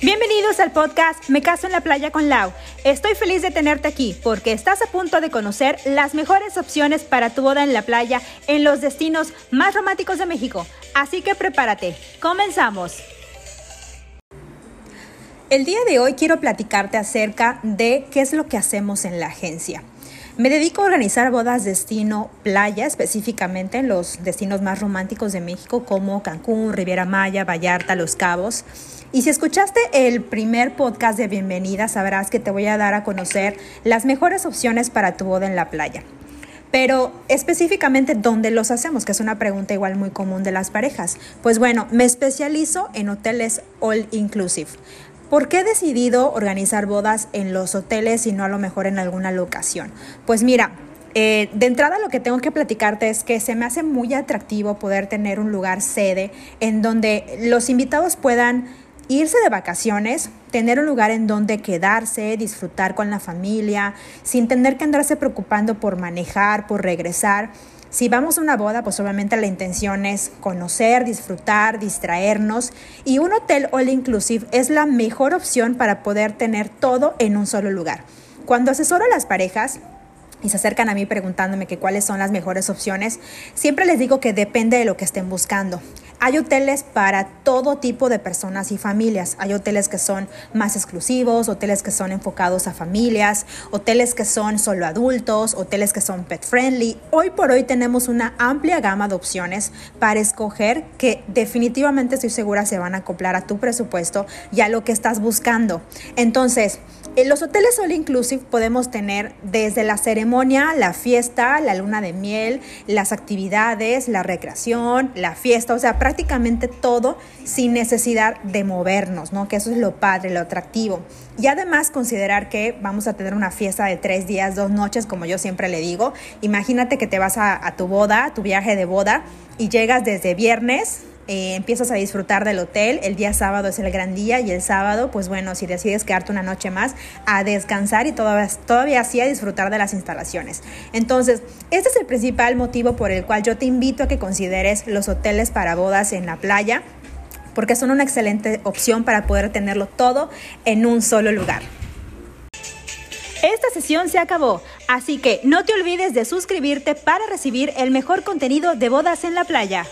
Bienvenidos al podcast Me caso en la playa con Lau. Estoy feliz de tenerte aquí porque estás a punto de conocer las mejores opciones para tu boda en la playa en los destinos más románticos de México. Así que prepárate. Comenzamos. El día de hoy quiero platicarte acerca de qué es lo que hacemos en la agencia. Me dedico a organizar bodas destino playa, específicamente en los destinos más románticos de México como Cancún, Riviera Maya, Vallarta, Los Cabos. Y si escuchaste el primer podcast de bienvenida, sabrás que te voy a dar a conocer las mejores opciones para tu boda en la playa. Pero específicamente, ¿dónde los hacemos? Que es una pregunta igual muy común de las parejas. Pues bueno, me especializo en hoteles all inclusive. ¿Por qué he decidido organizar bodas en los hoteles y no a lo mejor en alguna locación? Pues mira, eh, de entrada lo que tengo que platicarte es que se me hace muy atractivo poder tener un lugar sede en donde los invitados puedan irse de vacaciones, tener un lugar en donde quedarse, disfrutar con la familia, sin tener que andarse preocupando por manejar, por regresar. Si vamos a una boda, pues obviamente la intención es conocer, disfrutar, distraernos y un hotel all inclusive es la mejor opción para poder tener todo en un solo lugar. Cuando asesoro a las parejas, y se acercan a mí preguntándome que cuáles son las mejores opciones, siempre les digo que depende de lo que estén buscando. Hay hoteles para todo tipo de personas y familias. Hay hoteles que son más exclusivos, hoteles que son enfocados a familias, hoteles que son solo adultos, hoteles que son pet friendly. Hoy por hoy tenemos una amplia gama de opciones para escoger que definitivamente estoy segura se van a acoplar a tu presupuesto y a lo que estás buscando. Entonces, en los hoteles all inclusive podemos tener desde la ceremonia, la fiesta, la luna de miel, las actividades, la recreación, la fiesta, o sea, prácticamente todo sin necesidad de movernos, ¿no? Que eso es lo padre, lo atractivo. Y además considerar que vamos a tener una fiesta de tres días, dos noches, como yo siempre le digo. Imagínate que te vas a, a tu boda, tu viaje de boda, y llegas desde viernes eh, empiezas a disfrutar del hotel, el día sábado es el gran día y el sábado, pues bueno, si decides quedarte una noche más, a descansar y todavía, todavía así a disfrutar de las instalaciones. Entonces, este es el principal motivo por el cual yo te invito a que consideres los hoteles para bodas en la playa, porque son una excelente opción para poder tenerlo todo en un solo lugar. Esta sesión se acabó, así que no te olvides de suscribirte para recibir el mejor contenido de bodas en la playa.